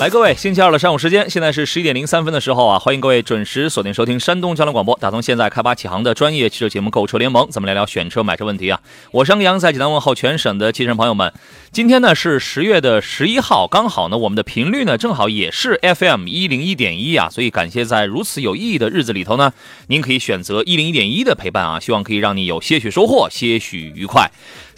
来，各位，星期二的上午时间，现在是十一点零三分的时候啊，欢迎各位准时锁定收听山东交通广播，打通现在开发启航的专业汽车节目《购车联盟》，咱们来聊选车买车问题啊。我是杨洋，在济南问候全省的汽车朋友们。今天呢是十月的十一号，刚好呢我们的频率呢正好也是 FM 一零一点一啊，所以感谢在如此有意义的日子里头呢，您可以选择一零一点一的陪伴啊，希望可以让你有些许收获，些许愉快。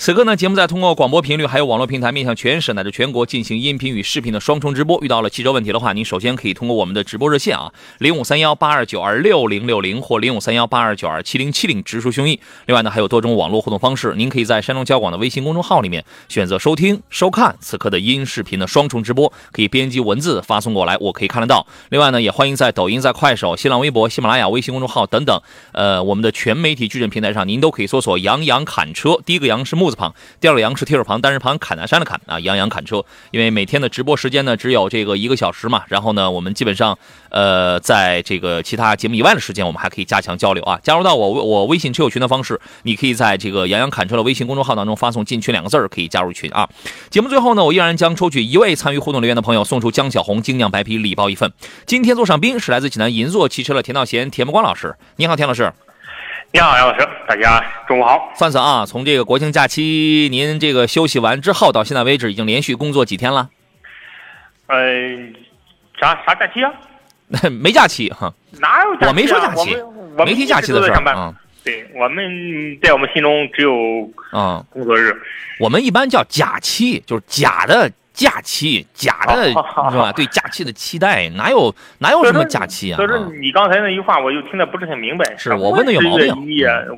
此刻呢，节目在通过广播频率还有网络平台面向全省乃至全国进行音频与视频的双重直播。遇到了汽车问题的话，您首先可以通过我们的直播热线啊，零五三幺八二九二六零六零或零五三幺八二九二七零七零直抒胸臆。另外呢，还有多种网络互动方式，您可以在山东交广的微信公众号里面选择收听、收看此刻的音视频的双重直播，可以编辑文字发送过来，我可以看得到。另外呢，也欢迎在抖音、在快手、新浪微博、喜马拉雅、微信公众号等等，呃，我们的全媒体矩阵平台上，您都可以搜索“杨洋侃车”，第一个“杨”是木字旁，第二个“杨”。是提手旁单人旁砍南山的砍啊，杨洋砍车。因为每天的直播时间呢只有这个一个小时嘛，然后呢，我们基本上呃，在这个其他节目以外的时间，我们还可以加强交流啊。加入到我我微信车友群的方式，你可以在这个杨洋砍车的微信公众号当中发送“进群”两个字儿，可以加入群啊。节目最后呢，我依然将抽取一位参与互动留言的朋友，送出江小红精酿白啤礼包一份。今天坐上宾是来自济南银座汽车的田道贤、田木光老师。你好，田老师。你好，杨老师，大家中午好。算算啊，从这个国庆假期您这个休息完之后，到现在为止，已经连续工作几天了？呃，啥啥假期啊？没假期哈。哪有假期？我没说假期，我没提假期的事儿啊。对，我们在我们心中只有啊工作日。我们一般叫假期，就是假的。假期假的是吧？对假期的期待哪有哪有什么假期啊？所以说你刚才那句话我就听得不是很明白。是我问的有毛病。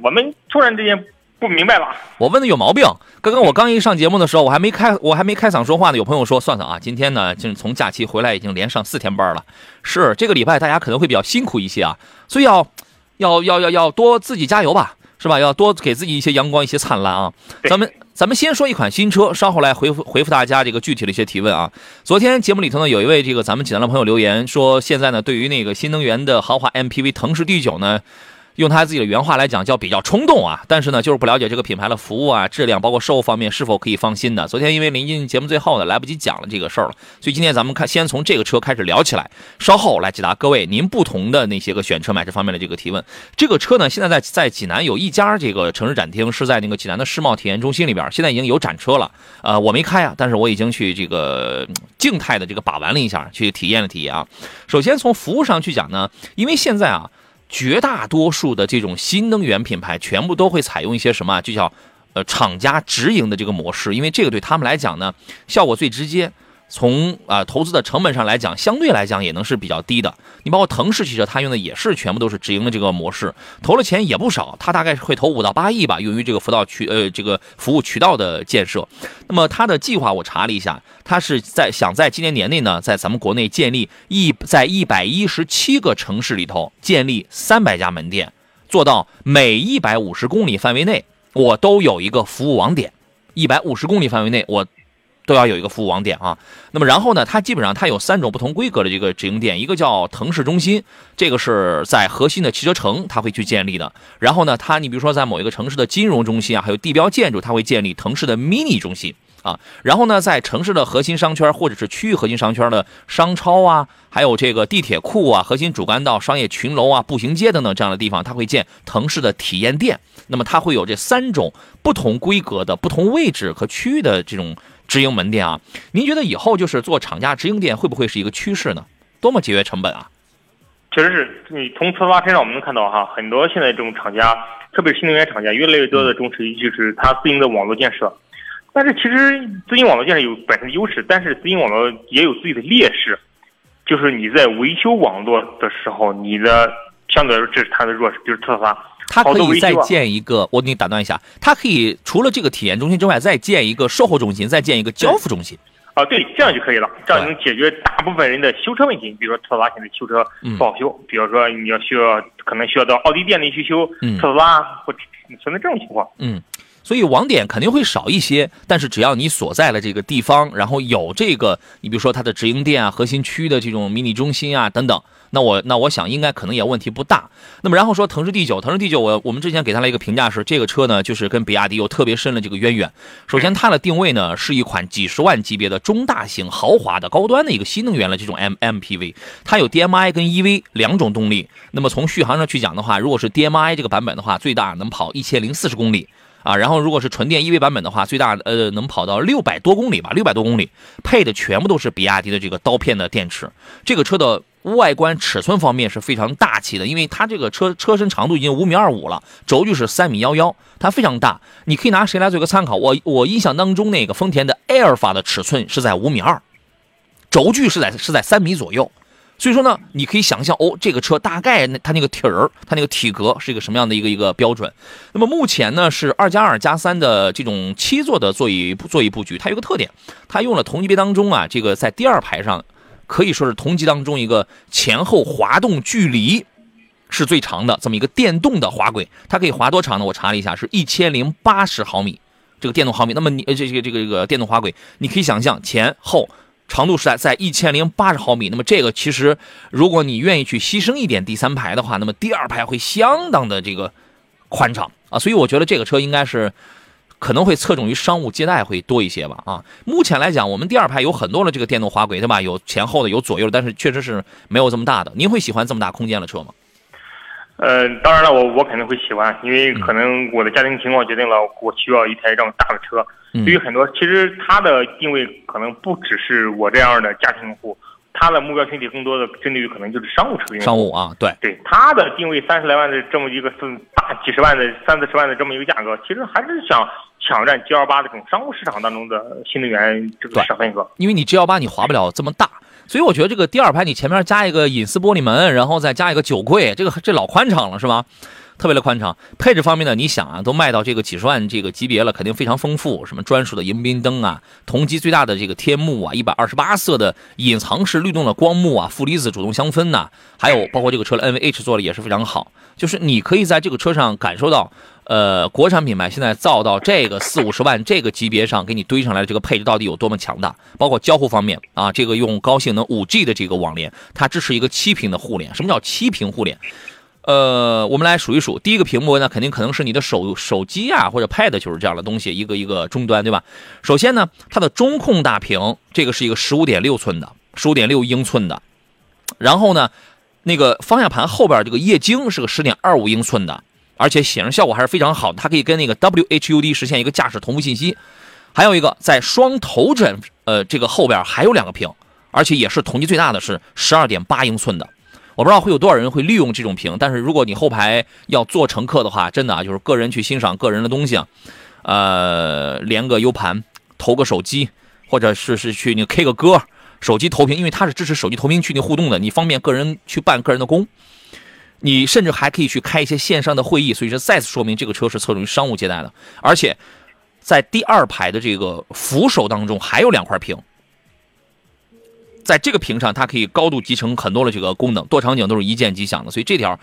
我们突然之间不明白了。我问的有毛病。刚刚我刚一上节目的时候，我还没开我还没开嗓说话呢。有朋友说算算啊，今天呢就是从假期回来已经连上四天班了。是这个礼拜大家可能会比较辛苦一些啊，所以要要要要要多自己加油吧，是吧？要多给自己一些阳光，一些灿烂啊。咱们。咱们先说一款新车，稍后来回复回复大家这个具体的一些提问啊。昨天节目里头呢，有一位这个咱们济南的朋友留言说，现在呢对于那个新能源的豪华 MPV 腾势 D9 呢。用他自己的原话来讲，叫比较冲动啊，但是呢，就是不了解这个品牌的服务啊、质量，包括售后方面是否可以放心的。昨天因为临近节目最后呢，来不及讲了这个事儿了，所以今天咱们看，先从这个车开始聊起来，稍后来解答各位您不同的那些个选车买车方面的这个提问。这个车呢，现在在在济南有一家这个城市展厅，是在那个济南的世贸体验中心里边，现在已经有展车了。呃，我没开啊，但是我已经去这个静态的这个把玩了一下，去体验了体验啊。首先从服务上去讲呢，因为现在啊。绝大多数的这种新能源品牌，全部都会采用一些什么？就叫，呃，厂家直营的这个模式，因为这个对他们来讲呢，效果最直接。从啊投资的成本上来讲，相对来讲也能是比较低的。你包括腾势汽车，它用的也是全部都是直营的这个模式，投了钱也不少，它大概是会投五到八亿吧，用于这个辅导渠呃这个服务渠道的建设。那么它的计划我查了一下，它是在想在今年年内呢，在咱们国内建立一在一百一十七个城市里头建立三百家门店，做到每一百五十公里范围内我都有一个服务网点，一百五十公里范围内我。都要有一个服务网点啊，那么然后呢，它基本上它有三种不同规格的这个直营店，一个叫腾势中心，这个是在核心的汽车城，它会去建立的。然后呢，它你比如说在某一个城市的金融中心啊，还有地标建筑，它会建立腾势的 mini 中心啊。然后呢，在城市的核心商圈或者是区域核心商圈的商超啊，还有这个地铁库啊、核心主干道、商业群楼啊、步行街等等这样的地方，它会建腾势的体验店。那么它会有这三种不同规格的、不同位置和区域的这种。直营门店啊，您觉得以后就是做厂家直营店会不会是一个趋势呢？多么节约成本啊！确实是你从特斯拉身上我们能看到哈，很多现在这种厂家，特别是新能源厂家，越来越多的重视就是它自营的网络建设。但是其实自营网络建设有本身的优势，但是自营网络也有自己的劣势，就是你在维修网络的时候，你的相对来说这是它的弱势，就是特斯拉。它可以再建一个，我给你打断一下，它可以除了这个体验中心之外，再建一个售后中心，再建一个交付中心。啊，对，这样就可以了，这样能解决大部分人的修车问题。比如说特斯拉现在修车不好修，比如说你要需要可能需要到奥迪店里去修特斯拉，或存在这种情况。嗯。所以网点肯定会少一些，但是只要你所在的这个地方，然后有这个，你比如说它的直营店啊、核心区的这种迷你中心啊等等，那我那我想应该可能也问题不大。那么然后说腾势 D 九，腾势 D 九，我我们之前给它了一个评价是，这个车呢就是跟比亚迪有特别深的这个渊源。首先它的定位呢是一款几十万级别的中大型豪华的高端的一个新能源的这种 M MPV，它有 DMI 跟 EV 两种动力。那么从续航上去讲的话，如果是 DMI 这个版本的话，最大能跑一千零四十公里。啊，然后如果是纯电 EV 版本的话，最大呃能跑到六百多公里吧，六百多公里，配的全部都是比亚迪的这个刀片的电池。这个车的外观尺寸方面是非常大气的，因为它这个车车身长度已经五米二五了，轴距是三米幺幺，它非常大。你可以拿谁来做一个参考？我我印象当中那个丰田的埃尔法的尺寸是在五米二，轴距是在是在三米左右。所以说呢，你可以想象哦，这个车大概那它那个体儿，它那个体格是一个什么样的一个一个标准。那么目前呢是二加二加三的这种七座的座椅座椅布局，它有个特点，它用了同级别当中啊，这个在第二排上可以说是同级当中一个前后滑动距离是最长的这么一个电动的滑轨，它可以滑多长呢？我查了一下，是一千零八十毫米，这个电动毫米。那么你这这个这个这个电动滑轨，你可以想象前后。长度是在在一千零八十毫米，那么这个其实，如果你愿意去牺牲一点第三排的话，那么第二排会相当的这个宽敞啊，所以我觉得这个车应该是可能会侧重于商务接待会多一些吧啊。目前来讲，我们第二排有很多的这个电动滑轨，对吧？有前后的，有左右的，但是确实是没有这么大的。您会喜欢这么大空间的车吗？呃，当然了，我我肯定会喜欢，因为可能我的家庭情况决定了我需要一台这么大的车。对于很多，其实它的定位可能不只是我这样的家庭用户，它的目标群体更多的针对于可能就是商务车。商务啊，对对，它的定位三十来万的这么一个是大几十万的三四十万的这么一个价格，其实还是想抢占 G L 八这种商务市场当中的新能源这个市场份额。因为你 G L 八你划不了这么大。所以我觉得这个第二排你前面加一个隐私玻璃门，然后再加一个酒柜，这个这老宽敞了是吧？特别的宽敞。配置方面呢，你想啊，都卖到这个几十万这个级别了，肯定非常丰富。什么专属的迎宾灯啊，同级最大的这个天幕啊，一百二十八色的隐藏式律动的光幕啊，负离子主动香氛呐，还有包括这个车的 NVH 做的也是非常好。就是你可以在这个车上感受到。呃，国产品牌现在造到这个四五十万这个级别上，给你堆上来的这个配置到底有多么强大？包括交互方面啊，这个用高性能五 G 的这个网联，它支持一个七屏的互联。什么叫七屏互联？呃，我们来数一数，第一个屏幕呢，肯定可能是你的手手机啊或者 Pad 就是这样的东西，一个一个终端，对吧？首先呢，它的中控大屏，这个是一个十五点六寸的，十五点六英寸的。然后呢，那个方向盘后边这个液晶是个十点二五英寸的。而且显示效果还是非常好的，它可以跟那个 WHUD 实现一个驾驶同步信息。还有一个在双头枕，呃，这个后边还有两个屏，而且也是同级最大的是十二点八英寸的。我不知道会有多少人会利用这种屏，但是如果你后排要坐乘客的话，真的啊，就是个人去欣赏个人的东西啊，呃，连个 U 盘，投个手机，或者是是去你 K 个歌，手机投屏，因为它是支持手机投屏去你互动的，你方便个人去办个人的工。你甚至还可以去开一些线上的会议，所以说再次说明这个车是侧重于商务接待的。而且，在第二排的这个扶手当中还有两块屏，在这个屏上它可以高度集成很多的这个功能，多场景都是一键即响的。所以这条，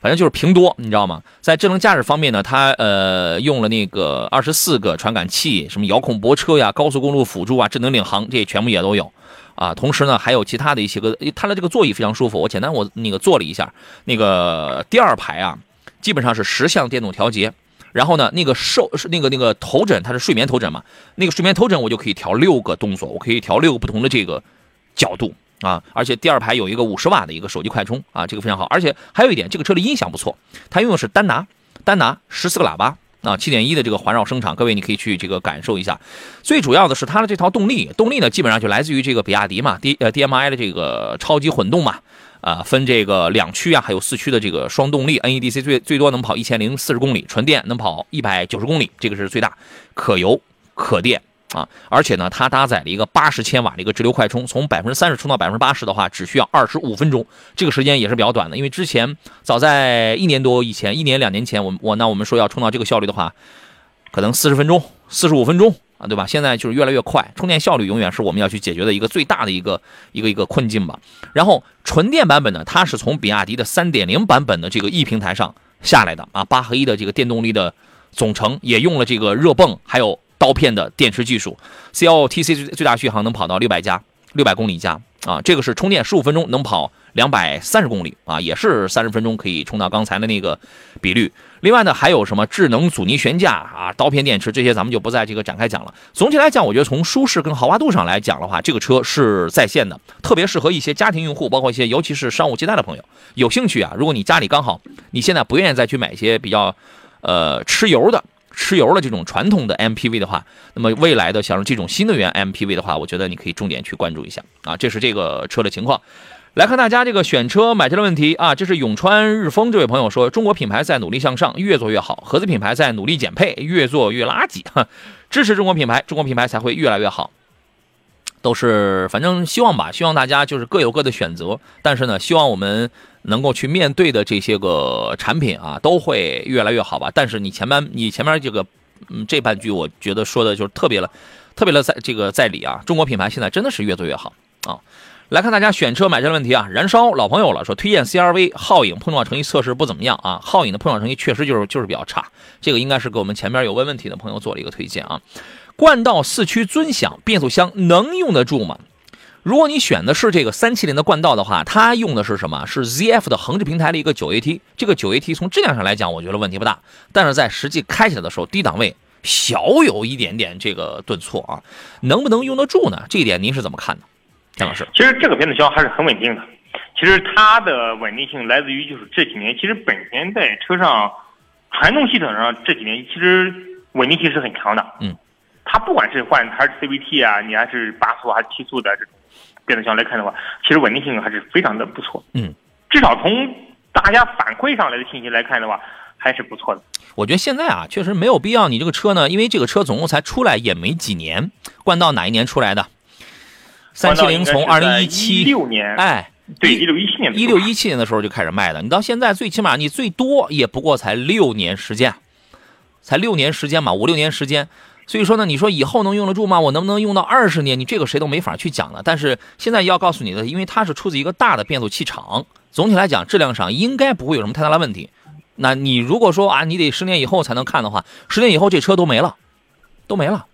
反正就是屏多，你知道吗？在智能驾驶方面呢，它呃用了那个二十四个传感器，什么遥控泊车呀、高速公路辅助啊、智能领航，这些全部也都有。啊，同时呢，还有其他的一些个，它的这个座椅非常舒服。我简单我那个坐了一下，那个第二排啊，基本上是十项电动调节。然后呢，那个受是那个那个头枕，它是睡眠头枕嘛，那个睡眠头枕我就可以调六个动作，我可以调六个不同的这个角度啊。而且第二排有一个五十瓦的一个手机快充啊，这个非常好。而且还有一点，这个车的音响不错，它用的是丹拿，丹拿十四个喇叭。啊，七点一的这个环绕声场，各位你可以去这个感受一下。最主要的是它的这套动力，动力呢基本上就来自于这个比亚迪嘛，D 呃 DMI 的这个超级混动嘛，啊分这个两驱啊，还有四驱的这个双动力，NEDC 最最多能跑一千零四十公里，纯电能跑一百九十公里，这个是最大，可油可电。啊，而且呢，它搭载了一个八十千瓦的一个直流快充，从百分之三十充到百分之八十的话，只需要二十五分钟，这个时间也是比较短的。因为之前早在一年多以前，一年两年前，我我那我们说要充到这个效率的话，可能四十分钟四十五分钟啊，对吧？现在就是越来越快，充电效率永远是我们要去解决的一个最大的一个一个一个困境吧。然后纯电版本呢，它是从比亚迪的三点零版本的这个 E 平台上下来的啊，八合一的这个电动力的总成也用了这个热泵还有刀片的电池技术，CLTC 最最大续航能跑到六百加六百公里加啊，这个是充电十五分钟能跑两百三十公里啊，也是三十分钟可以充到刚才的那个比率。另外呢，还有什么智能阻尼悬架啊、刀片电池这些，咱们就不在这个展开讲了。总体来讲，我觉得从舒适跟豪华度上来讲的话，这个车是在线的，特别适合一些家庭用户，包括一些尤其是商务接待的朋友有兴趣啊。如果你家里刚好你现在不愿意再去买一些比较呃吃油的、吃油的这种传统的 MPV 的话，那么未来的像这种新能源 MPV 的话，我觉得你可以重点去关注一下啊。这是这个车的情况。来看大家这个选车买车的问题啊，这是永川日丰这位朋友说，中国品牌在努力向上，越做越好；合资品牌在努力减配，越做越垃圾。哈，支持中国品牌，中国品牌才会越来越好。都是反正希望吧，希望大家就是各有各的选择，但是呢，希望我们能够去面对的这些个产品啊，都会越来越好吧。但是你前面你前面这个嗯这半句，我觉得说的就是特别了，特别的在这个在理啊。中国品牌现在真的是越做越好啊。来看大家选车买车的问题啊，燃烧老朋友了，说推荐 CRV 皓影碰撞成绩测试不怎么样啊，皓影的碰撞成绩确实就是就是比较差，这个应该是给我们前面有问问题的朋友做了一个推荐啊。冠道四驱尊享变速箱能用得住吗？如果你选的是这个三七零的冠道的话，它用的是什么？是 ZF 的横置平台的一个九 AT，这个九 AT 从质量上来讲，我觉得问题不大，但是在实际开起来的时候，低档位小有一点点这个顿挫啊，能不能用得住呢？这一点您是怎么看的？田老师，其实这个变速箱还是很稳定的。其实它的稳定性来自于就是这几年，其实本田在车上传动系统上这几年其实稳定性是很强的。嗯，它不管是换还是 CVT 啊，你还是八速还是七速的这种变速箱来看的话，其实稳定性还是非常的不错。嗯，至少从大家反馈上来的信息来看的话，还是不错的。我觉得现在啊，确实没有必要你这个车呢，因为这个车总共才出来也没几年。冠道哪一年出来的？三七零从二零一七六年，哎，对，一六一七年，一六一七年的时候就开始卖的。你到现在最起码你最多也不过才六年时间，才六年时间嘛，五六年时间。所以说呢，你说以后能用得住吗？我能不能用到二十年？你这个谁都没法去讲了。但是现在要告诉你的，因为它是出自一个大的变速器厂，总体来讲质量上应该不会有什么太大的问题。那你如果说啊，你得十年以后才能看的话，十年以后这车都没了，都没了。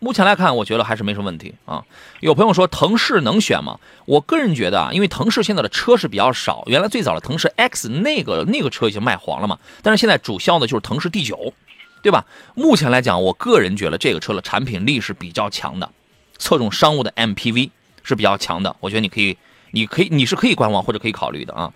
目前来看，我觉得还是没什么问题啊。有朋友说腾势能选吗？我个人觉得啊，因为腾势现在的车是比较少，原来最早的腾势 X 那个那个车已经卖黄了嘛，但是现在主销的就是腾势 D9，对吧？目前来讲，我个人觉得这个车的产品力是比较强的，侧重商务的 MPV 是比较强的。我觉得你可以，你可以，你是可以观望或者可以考虑的啊。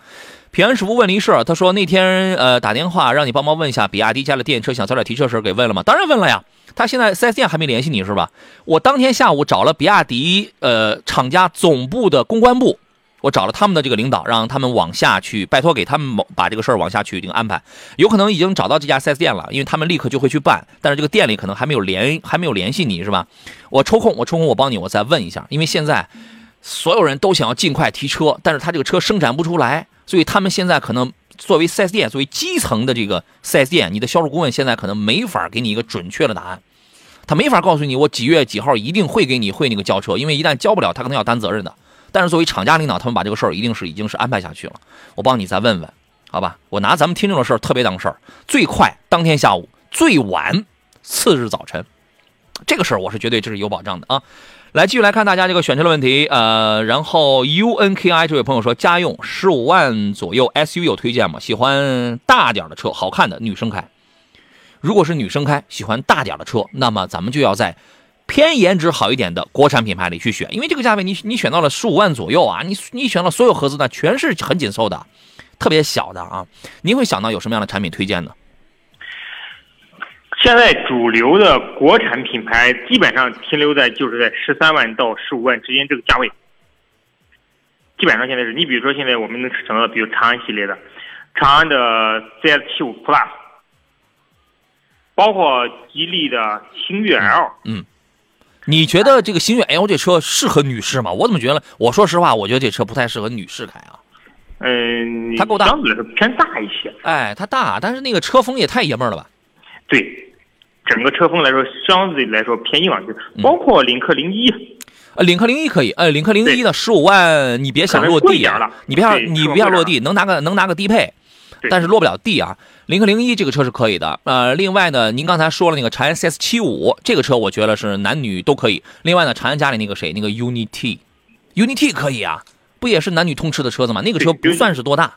平安师傅问了一事，他说那天呃打电话让你帮忙问一下比亚迪家的电车，想早点提车时给问了吗？当然问了呀。他现在 4S 店还没联系你是吧？我当天下午找了比亚迪呃厂家总部的公关部，我找了他们的这个领导，让他们往下去拜托给他们把这个事儿往下去一定安排。有可能已经找到这家 4S 店了，因为他们立刻就会去办，但是这个店里可能还没有联还没有联系你是吧？我抽空我抽空我帮你我再问一下，因为现在所有人都想要尽快提车，但是他这个车生产不出来，所以他们现在可能。作为 4S 店，作为基层的这个 4S 店，你的销售顾问现在可能没法给你一个准确的答案，他没法告诉你我几月几号一定会给你会那个交车，因为一旦交不了，他可能要担责任的。但是作为厂家领导，他们把这个事儿一定是已经是安排下去了。我帮你再问问，好吧？我拿咱们听众的事儿特别当事儿，最快当天下午，最晚次日早晨，这个事儿我是绝对这是有保障的啊。来继续来看大家这个选车的问题，呃，然后 U N K I 这位朋友说，家用十五万左右 S U 有推荐吗？喜欢大点的车，好看的女生开。如果是女生开，喜欢大点的车，那么咱们就要在偏颜值好一点的国产品牌里去选，因为这个价位你你选到了十五万左右啊，你你选到所有合资的全是很紧凑的，特别小的啊。您会想到有什么样的产品推荐呢？现在主流的国产品牌基本上停留在就是在十三万到十五万之间这个价位，基本上现在是你比如说现在我们能想到，比如长安系列的，长安的 CS 七五 Plus，包括吉利的星越 L，嗯，你觉得这个星越 L 这车适合女士吗？我怎么觉得？我说实话，我觉得这车不太适合女士开啊。嗯，它够大，相对来说偏大一些。哎，它大，但是那个车风也太爷们儿了吧？对。整个车风来说，相对来说偏硬朗些，嗯包括领克零一，呃，领克零一可以，呃，领克零一对的十五万，你别想落地你别想你别想落地，能拿个能拿个低配，对但是落不了地啊。领克零一这个车是可以的，呃，另外呢，您刚才说了那个长安 CS 七五这个车，我觉得是男女都可以。另外呢，长安家里那个谁，那个 UNI-T，UNI-T 可以啊，不也是男女通吃的车子吗？那个车不算是多大，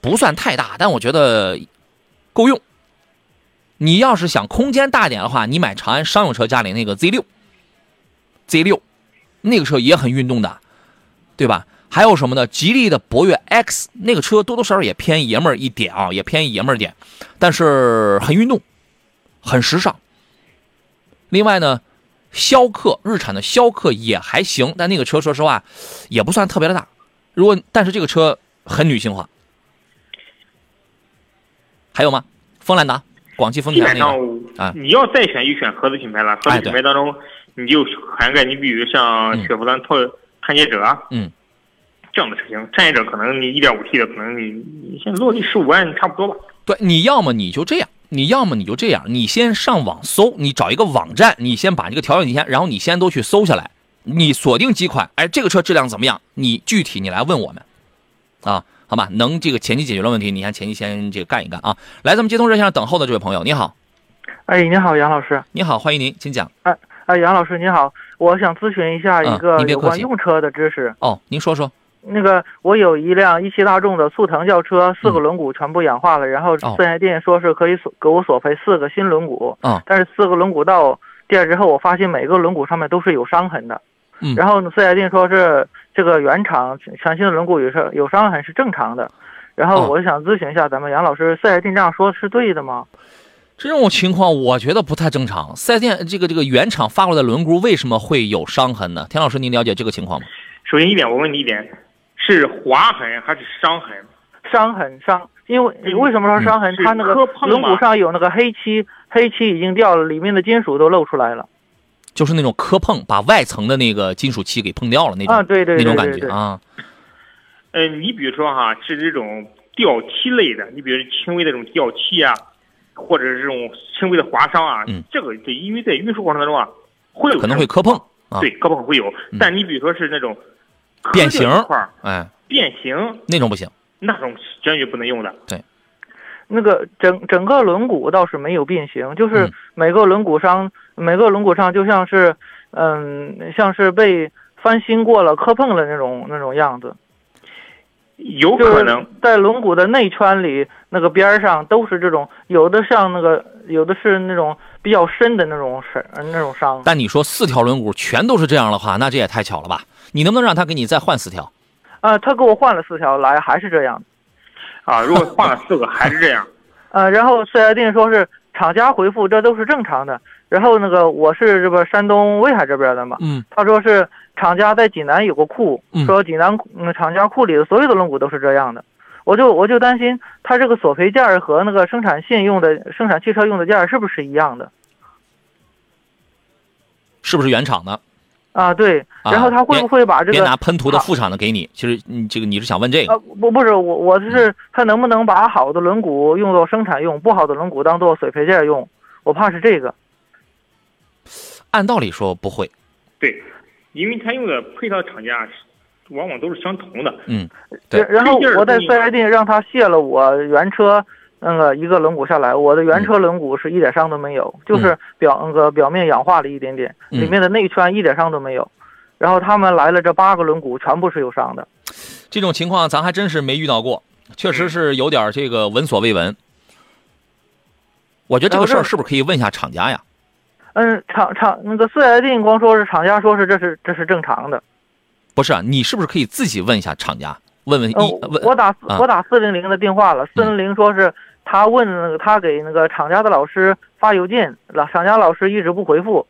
不算太大，但我觉得够用。你要是想空间大点的话，你买长安商用车家里那个 Z 六，Z 六那个车也很运动的，对吧？还有什么呢？吉利的博越 X 那个车多多少少也偏爷们儿一点啊，也偏爷们儿点，但是很运动，很时尚。另外呢，逍客日产的逍客也还行，但那个车说实话也不算特别的大。如果但是这个车很女性化。还有吗？锋兰达，广汽丰田那个啊你要再选就选合资品牌了，合哎资品牌当中你就涵盖你比如像嗯雪佛兰拓探界者啊，嗯，这样的车型，探界者可能你一点五 T 的，可能你你现在落地十五万差不多吧。对，你要么你就这样，你要么你就这样，你先上网搜，你找一个网站，你先把这个条件你先，然后你先都去搜下来，你锁定几款，哎，这个车质量怎么样？你具体你来问我们，啊，好吧，能这个前期解决了问题，你看前期先这个干一干啊。来，咱们接通热线上等候的这位朋友，你好，哎，你好，杨老师。你好，欢迎您，请讲。哎哎，杨老师您好，我想咨询一下嗯一个有关用车的知识。哦，您说说，那个，我有一辆一汽大众的速腾轿车，四个嗯轮毂全部氧化了，然后哦四 S 店说是可以索给我索赔四个新轮毂。嗯但是四个轮毂到店之后，我发现每个轮毂上面都是有伤痕的。嗯然后呢，四 S 店说是这个原厂全新的轮毂有伤有伤痕是正常的。然哦后我想咨询一下，咱们杨老师，四 S 店这样说是对的吗？这种情况我觉得不太正常。四 S 店这个这个原厂发过来的轮毂为什么会有伤痕呢？田老师，您了解这个情况吗？首先一点，我问你一点，是划痕还是伤痕？伤痕伤，因为嗯为什么说伤痕？是它那个磕碰轮毂上有那个黑漆，黑漆已经掉了，里面的金属都露出来了。就是那种磕碰，把外层的那个金属漆给碰掉了那种，啊，对对那种感觉啊。呃，你比如说哈，是这种掉漆类的，你比如轻微的这种掉漆啊，或者是这种轻微的划伤啊，嗯这个对，因为在运输过程当中啊，会有可能会磕碰啊，对，磕碰会有嗯。但你比如说是那种磕变形块儿哎，变形那种不行。那种坚决不能用的。对那个整整个轮毂倒是没有变形，就是嗯每个轮毂上每个轮毂上就像是嗯像是被翻新过了、磕碰了那种那种样子。有可能，在轮毂的内圈里，那个边儿上都是这种，有的像那个，有的是那种比较深的那种伤，那种伤。但你说四条轮毂全都是这样的话，那这也太巧了吧？你能不能让他给你再换四条？呃、他给我换了四条来，还是这样。啊，如果换了四个还是这样，呃，然后四 S 店说是厂家回复这都是正常的。然后那个我是这个山东威海这边的嘛，嗯，他说是厂家在济南有个库嗯，说济南嗯厂家库里的所有的轮毂都是这样的。我就我就担心他这个索赔件儿和那个生产线用的生产汽车用的件儿是不是一样的是不是原厂的？啊？对，啊然后他会不会把这个别个拿喷涂的副厂的给你。其实你这个你是想问这个呃，不不是我，我是他能不能把好的轮毂用作生产用，不好的轮毂当做索赔件用？我怕是这个。按道理说不会。对，因为他用的配套厂家往往都是相同的。嗯，对然后我在四 S 店让他卸了我原车那个一个轮毂下来，我的原车轮毂是一点伤都没有，就是表那个表面氧化了一点点，嗯里面的内圈一点伤都没有。然后他们来了这八个轮毂全部是有伤的。这种情况咱还真是没遇到过，确实是有点这个闻所未闻。我觉得这个事儿是不是可以问一下厂家呀？嗯，厂厂那个四 S 店光说是厂家说是这是这是正常的。不是啊，你是不是可以自己问一下厂家？问问呃一，问我打啊我打四零零的电话了，四零零说是他问那个他给那个厂家的老师发邮件，老厂家老师一直不回复。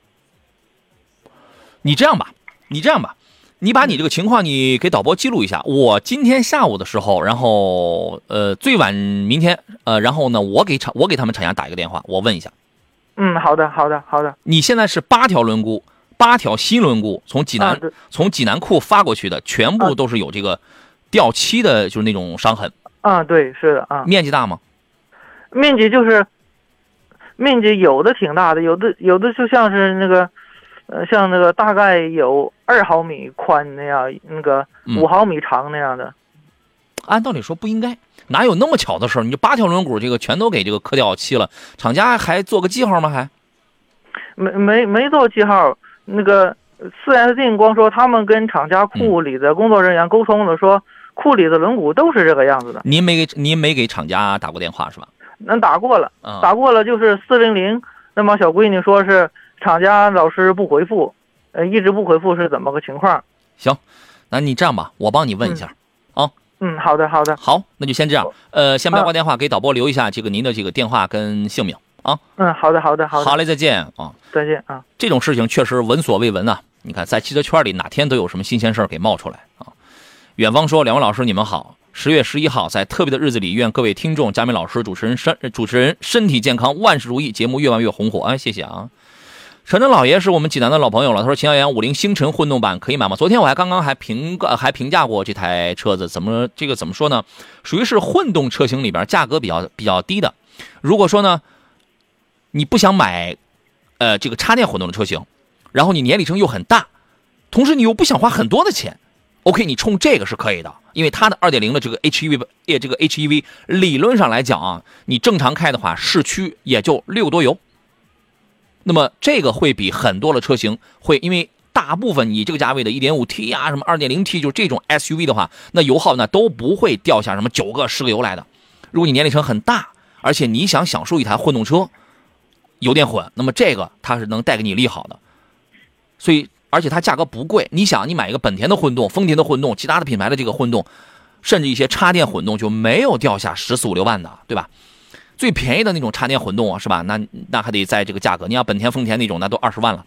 你这样吧，你这样吧，你把你这个情况你给导播记录一下。我今天下午的时候，然后呃最晚明天呃，然后呢我给厂我给他们厂家打一个电话，我问一下，嗯，好的，好的，好的。你现在是八条轮毂，八条新轮毂从济南、啊从济南库发过去的，全部都是有这个掉漆的，就是那种伤痕，啊，对，是的啊，面积大吗？面积就是面积有的挺大的，有的有的就像是那个，呃，像那个大概有二毫米宽那样，那个嗯五毫米长那样的。按道理说不应该，哪有那么巧的事儿？你就八条轮毂这个全都给这个磕掉漆了，厂家还做个记号吗？还没没没做记号，那个四 S 店光说他们跟厂家库里的工作人员沟通了，说库里的轮毂都是这个样子的。您没给您没给厂家打过电话是吧？那打过了，啊、打过了就是四零零，那么小闺女说是厂家老师不回复，呃，一直不回复是怎么个情况？行，那你这样吧，我帮你问一下。嗯，好的好的，好，那就先这样。呃，先不要挂电话，给导播留一下这个您的这个电话跟姓名啊。嗯，好的好的好的，好嘞，再见啊。再见啊。这种事情确实闻所未闻呐、你看，在汽车圈里哪天都有什么新鲜事儿给冒出来啊。远方说：“两位老师，你们好。十月十一号，在特别的日子里，愿各位听众、嘉宾老师、主持人身主持人身体健康，万事如意，节目越办越红火。哎，谢谢啊。陈真老爷是我们济南的老朋友了，他说秦小阳五菱星辰混动版可以买吗？昨天我还刚刚还评呃还评价过这台车子，怎么这个怎么说呢？属于是混动车型里边价格比较比较低的。如果说呢，你不想买呃这个插电混动的车型，然后你年里程又很大，同时你又不想花很多的钱，OK，你冲这个是可以的，因为它的2.0的这个 HEV 呃这个 HEV 理论上来讲啊，你正常开的话，市区也就六多油。那么这个会比很多的车型会，因为大部分你这个价位的 1.5T 啊，什么 2.0T，就是这种 SUV 的话，那油耗呢都不会掉下什么九个、十个油来的。如果你年里程很大，而且你想享受一台混动车，油电混，那么这个它是能带给你利好的。所以，而且它价格不贵。你想，你买一个本田的混动、丰田的混动、其他的品牌的这个混动，甚至一些插电混动就没有掉下十四五六万的，对吧？最便宜的那种插电混动啊，是吧？那那还得在这个价格。你要本田、丰田那种，那都二十万了。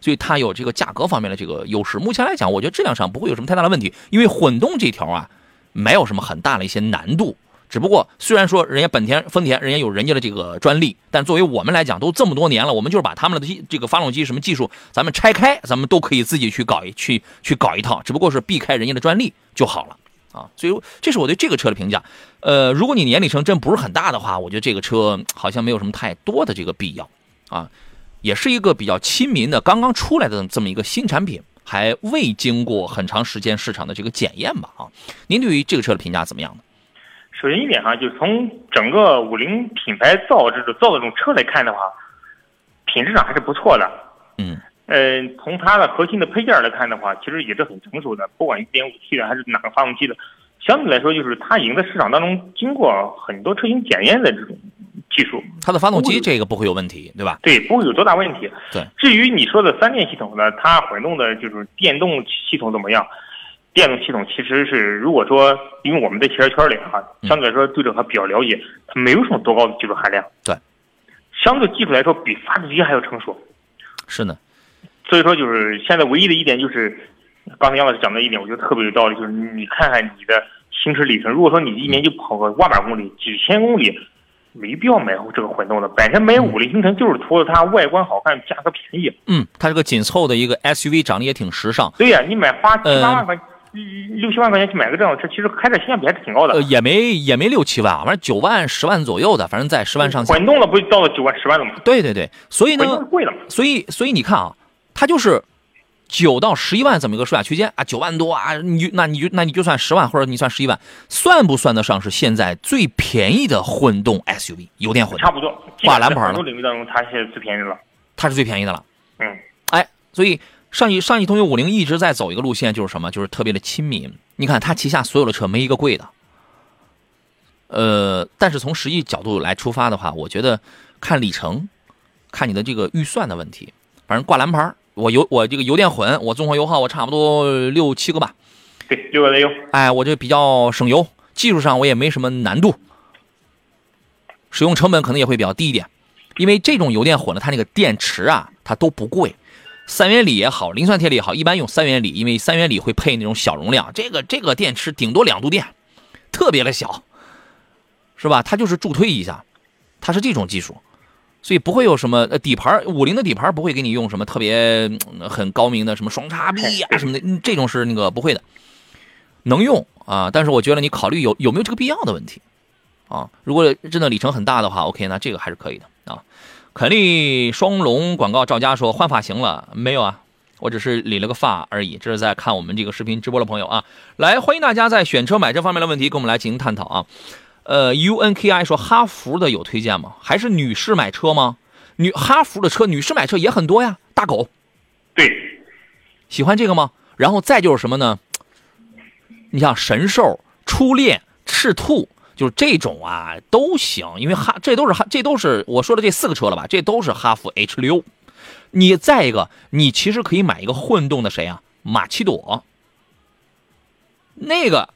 所以它有这个价格方面的这个优势。目前来讲，我觉得质量上不会有什么太大的问题，因为混动这条啊，没有什么很大的一些难度。只不过虽然说人家本田、丰田人家有人家的这个专利，但作为我们来讲，都这么多年了，我们就是把他们的这个发动机什么技术，咱们拆开，咱们都可以自己去搞一去去搞一套，只不过是避开人家的专利就好了啊。所以这是我对这个车的评价。呃，如果你年里程真不是很大的话，我觉得这个车好像没有什么太多的这个必要啊，也是一个比较亲民的，刚刚出来的这么一个新产品，还未经过很长时间市场的这个检验吧啊。您对于这个车的评价怎么样呢？首先一点哈，就是从整个五菱品牌造这种造的这种车来看的话，品质上还是不错的。嗯呃，从它的核心的配件来看的话，其实也是很成熟的，不管一点五 T 的还是哪个发动机的，相对来说就是它已经在市场当中经过很多车型检验的这种技术，它的发动机这个不会有问题，对吧？对，不会有多大问题。对，至于你说的三电系统呢，它混动的就是电动系统怎么样？电动系统其实是，如果说因为我们在汽车圈里啊，相对来说对这个比较了解，它没有什么多高的技术含量。对，相对技术来说比发动机还要成熟。是呢，所以说就是现在唯一的一点就是，刚才杨老师讲的一点，我觉得特别有道理，就是你看看你的行驶里程，如果说你一年就跑个万把公里、几千公里，没必要买这个混动的。本身买五菱星辰就是图它外观好看、价格便宜。嗯，它这个紧凑的一个 SUV 长得也挺时尚，对呀、你买花七呃八万块、六七万块钱去买个这样的车，其实开着性价比还是挺高的。呃，也没也没六七万啊，反正九万十万左右的，反正在十万上下。混动了不就到了九万、十万了吗？对对对，所以呢，贵了嘛？所以所以你看啊，它就是九到十一万这么一个售价区间啊，九万多啊，你就那你就那你就算十万或者你算十一万，算不算得上是现在最便宜的混动 SUV 油电混动？差不多。挂蓝牌了很多领域当中，它现在最便宜的了。它是最便宜的了。嗯，哎，所以上汽上汽通用五菱一直在走一个路线，就是什么？就是特别的亲民。你看它旗下所有的车没一个贵的。呃，但是从实际角度来出发的话，我觉得看里程，看你的这个预算的问题。反正挂蓝牌儿，我油我这个油电混，我综合油耗我差不多六七个吧。对，六个来油。哎，我这比较省油，技术上我也没什么难度，使用成本可能也会比较低一点，因为这种油电混的，它那个电池啊，它都不贵，三元锂也好，磷酸铁锂也好，一般用三元锂，因为三元锂会配那种小容量，这个这个电池顶多两度电，特别的小，是吧？它就是助推一下，它是这种技术。所以不会有什么呃底盘，五菱的底盘不会给你用什么特别、很高明的什么双叉臂啊什么的，这种是那个不会的。能用啊，但是我觉得你考虑有有没有这个必要的问题啊。如果真的里程很大的话，OK，那这个还是可以的。肯利双龙广告，赵佳说换发型了没有啊？我只是理了个发而已。这是在看我们这个视频直播的朋友啊，来欢迎大家在选车买车方面的问题跟我们来进行探讨啊。呃，UNKI 说哈弗的有推荐吗？还是女士买车吗？女哈弗的车，女士买车也很多呀。大狗对，喜欢这个吗？然后再就是什么呢？你像神兽、初恋、赤兔，就是这种啊都行，因为哈这都是哈这都是我说的这四个车了吧？这都是哈弗 H 六。你再一个，你其实可以买一个混动的谁啊？马奇朵，那个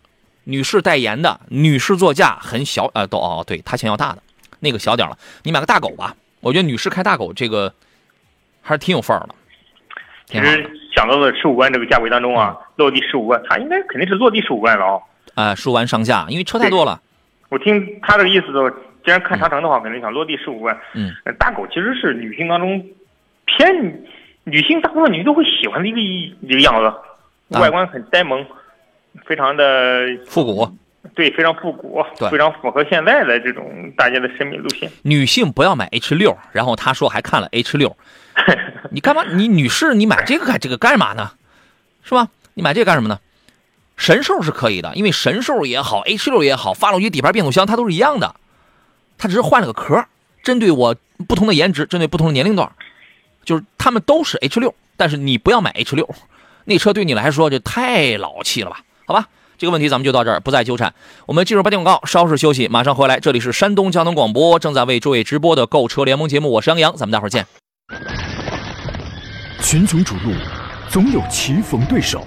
女士代言的，女士座驾很小，呃，都哦，对，她想要大的，那个小点了。你买个大狗吧，我觉得女士开大狗这个还是挺有范儿的。其实想到了十五万这个价位当中啊，落地十五万，它应该肯定是落地十五万了啊。啊，十五万上下，因为车太多了。我听他这个意思的，既然看长城的话，肯定想落地十五万。嗯，呃大狗其实是女性当中偏女性大部分女性都会喜欢的一个一一个样子，啊外观很呆萌，非常的复古，对，非常复古对，非常符合现在的这种大家的审美路线。女性不要买 H 六，然后他说还看了 H 六，你干嘛？你女士你买这个干这个干嘛呢？是吧？你买这个干什么呢？神兽是可以的，因为神兽也好，H 六也好，发动机、底盘、变速箱它都是一样的，它只是换了个壳，针对我不同的颜值，针对不同的年龄段，就是他们都是 H 六，但是你不要买 H 六，那车对你来说就太老气了吧？好吧，这个问题咱们就到这儿，不再纠缠。我们进入八点广告，稍事休息，马上回来。这里是山东交通广播正在为诸位直播的购车联盟节目，我是杨洋，咱们待会儿见。群雄逐鹿，总有棋逢对手，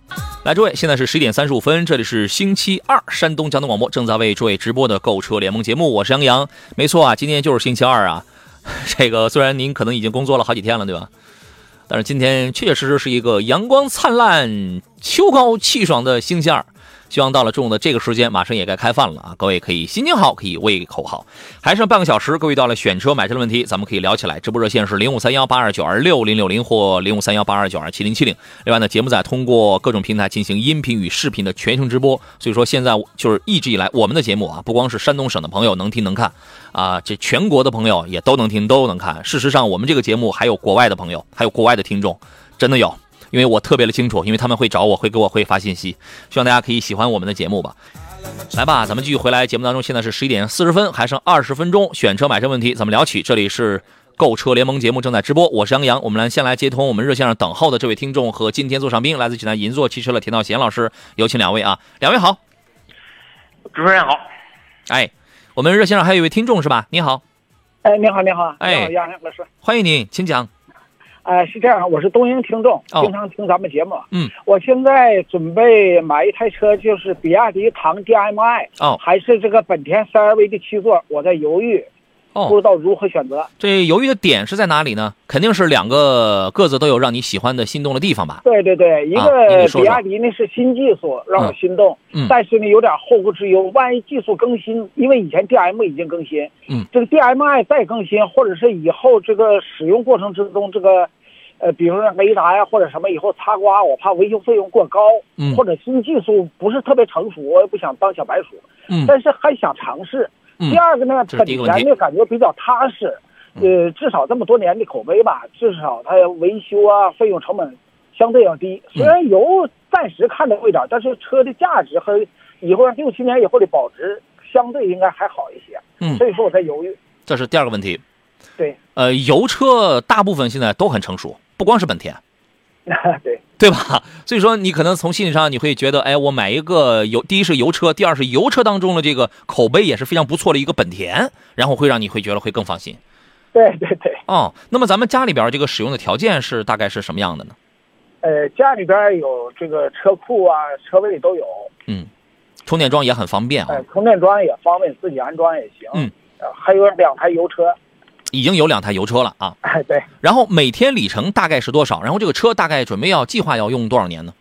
来，诸位，现在是十一点三十五分，这里是星期二，山东交通广播正在为诸位直播的购车联盟节目，我是杨洋。没错啊，今天就是星期二啊。这个虽然您可能已经工作了好几天了，对吧？但是今天确确实实是一个阳光灿烂、秋高气爽的星期二。希望到了中午的这个时间，马上也该开饭了啊！各位可以心情好，可以胃口好。还剩半个小时，各位到了选车买车的问题，咱们可以聊起来。直播热线是零五三幺八二九二六零六零或零五三幺八二九二七零七零。另外呢，节目在通过各种平台进行音频与视频的全程直播，所以说现在就是一直以来我们的节目啊，不光是山东省的朋友能听能看啊，这全国的朋友也都能听都能看。事实上，我们这个节目还有国外的朋友，还有国外的听众，真的有。因为我特别的清楚，因为他们会找我，会给我会发信息，希望大家可以喜欢我们的节目吧。来吧，咱们继续回来节目当中，现在是十一点四十分，还剩二十分钟，选车买车问题咱们聊起。这里是购车联盟节目正在直播，我是杨洋。我们来先来接通我们热线上等候的这位听众和今天座上宾，来自济南银座汽车的田道贤老师，有请两位啊，两位好。主持人好，哎，我们热线上还有一位听众是吧？你好，哎，你好，你好，哎杨洋老师。欢迎你，请讲。哎，是这样，我是东营听众，哦经常听咱们节目。嗯，我现在准备买一台车，就是比亚迪唐 DMI，哦还是这个本田 CR-V 的七座，我在犹豫，不知哦，道如何选择。这犹豫的点是在哪里呢？肯定是两个各自都有让你喜欢的心动的地方吧？对对对，一个比亚迪那是新技术，让我心动，嗯但是呢有点后顾之忧，万一技术更新，因为以前 DM 已经更新，嗯，这个 DMI 再更新，或者是以后这个使用过程之中这个。呃，比如说雷达呀，或者什么以后擦刮，我怕维修费用过高，嗯或者新技术不是特别成熟，我也不想当小白鼠，嗯但是还想尝试。嗯第二个呢，本田呢感觉比较踏实，呃，至少这么多年的口碑吧，至少它维修啊费用成本相对要低。嗯虽然油暂时看着贵点，但是车的价值和以后六七年以后的保值相对应该还好一些。嗯所以说我在犹豫。这是第二个问题。对，呃，油车大部分现在都很成熟，不光是本田，对，对吧？所以说你可能从心理上你会觉得，哎，我买一个油，第一是油车，第二是油车当中的这个口碑也是非常不错的一个本田，然后会让你会觉得会更放心。对对对。哦，那么咱们家里边这个使用的条件是大概是什么样的呢？呃，家里边有这个车库啊，车位都有，嗯，充电桩也很方便啊呃，。充电桩也方便，自己安装也行。嗯，呃，还有两台油车。已经有两台油车了啊。哎，对，然后每天里程大概是多少？然后这个车大概准备要计划要用多少年呢？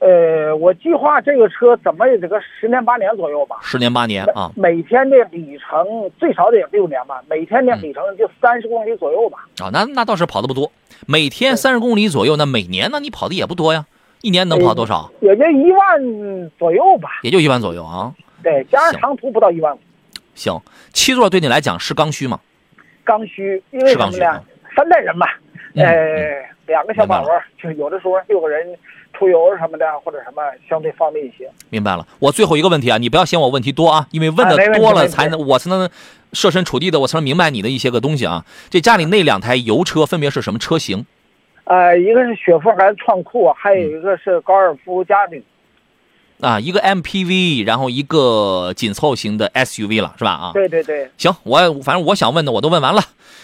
呃，我计划这个车怎么也得个十年八年左右吧。十年八年啊。每天的里程最少得六年吧，每天的里程就三十公里左右吧。啊，那那倒是跑的不多，每天三十公里左右，那每年呢你跑的也不多呀，一年能跑多少？也就一万左右吧。也就一万左右啊。对，加上长途不到一万五。行，七座对你来讲是刚需吗？刚需，因为什么呢？三代人嘛，呃，两个小宝宝，就是有的时候六个人。出游什么的或者什么相对方便一些。明白了，我最后一个问题啊，你不要嫌我问题多啊，因为问的多了才能我才能设身处地的我才能明白你的一些个东西啊。这家里那两台油车分别是什么车型？呃，一个是雪佛兰创酷，还有一个是高尔夫嘉旅。啊，一个 MPV，然后一个紧凑型的 SUV 了，是吧？啊，对对对。行，我反正我想问的我都问完了，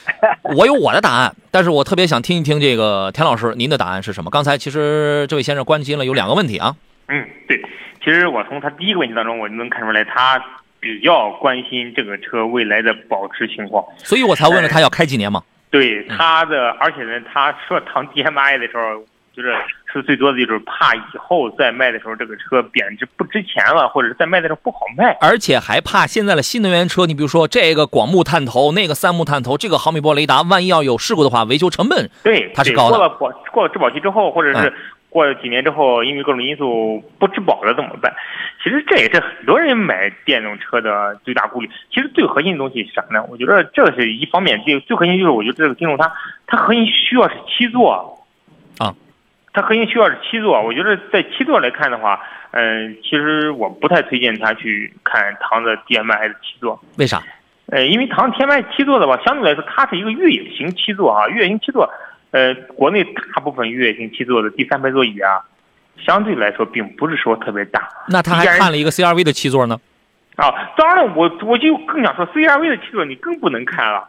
我有我的答案，但是我特别想听一听这个田老师您的答案是什么？刚才其实这位先生关心了有两个问题啊。嗯，对，其实我从他第一个问题当中，我就能看出来他比较关心这个车未来的保值情况，所以我才问了他要开几年嘛。对他的，而且呢，他说谈 DMI 的时候。就是是最多的就是怕以后再卖的时候这个车贬值不值钱了，或者是再卖的时候不好卖，而且还怕现在的新能源车，你比如说这个广目探头，那个三目探头，这个毫米波雷达，万一要有事故的话，维修成本对它是高的。过了保过了质保期之后，或者是过了几年之后，因为各种因素不质保了怎么办？其实这也是很多人买电动车的最大顾虑。其实最核心的东西是啥呢？我觉得这是一方面，最最核心就是我觉得这个听众他他核心需要是七座。它核心需要是七座，我觉得在七座来看的话，嗯，其实我不太推荐他去看唐的 DM-i 的七座。为啥？呃，因为唐 DM-i 七座的话，相对来说它是一个越野型七座啊，越野型七座，呃，国内大部分越野型七座的第三排座椅啊，相对来说并不是说特别大。那他还看了一个 CRV 的七座呢？啊，当然了，我我就更想说 CRV 的七座你更不能看了。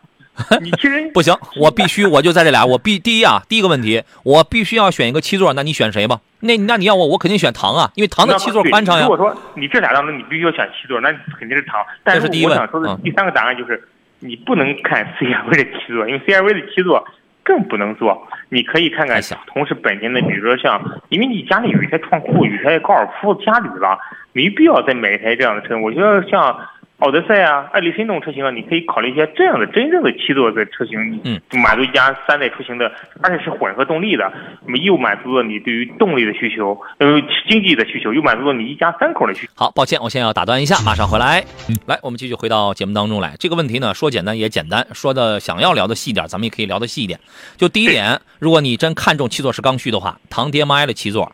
你其实不行，我必须我就在这俩，我必第一啊，第一个问题，我必须要选一个七座，那你选谁吧？那那你要我，我肯定选唐啊，因为唐的七座宽敞呀。如果说你这俩当中你必须要选七座，那肯定是唐。但是我想说的第三个答案就是，你不能看 CRV 的七座，因为 CRV 的七座更不能坐。你可以看看同时本田的，比如说像，因为你家里有一台创酷，有一台高尔夫家里了，没必要再买一台这样的车。我觉得像。奥德赛啊，艾力绅这种车型啊，你可以考虑一些这样的真正的七座的车型，嗯，满足一家三代出行的，而且是混合动力的，那么又满足了你对于动力的需求，呃，经济的需求，又满足了你一家三口的需求。好，抱歉，我先要打断一下，马上回来。嗯来，我们继续回到节目当中来。这个问题呢，说简单也简单，说的想要聊的细一点，咱们也可以聊的细一点。就第一点，如果你真看重七座是刚需的话，唐 DMI 的七座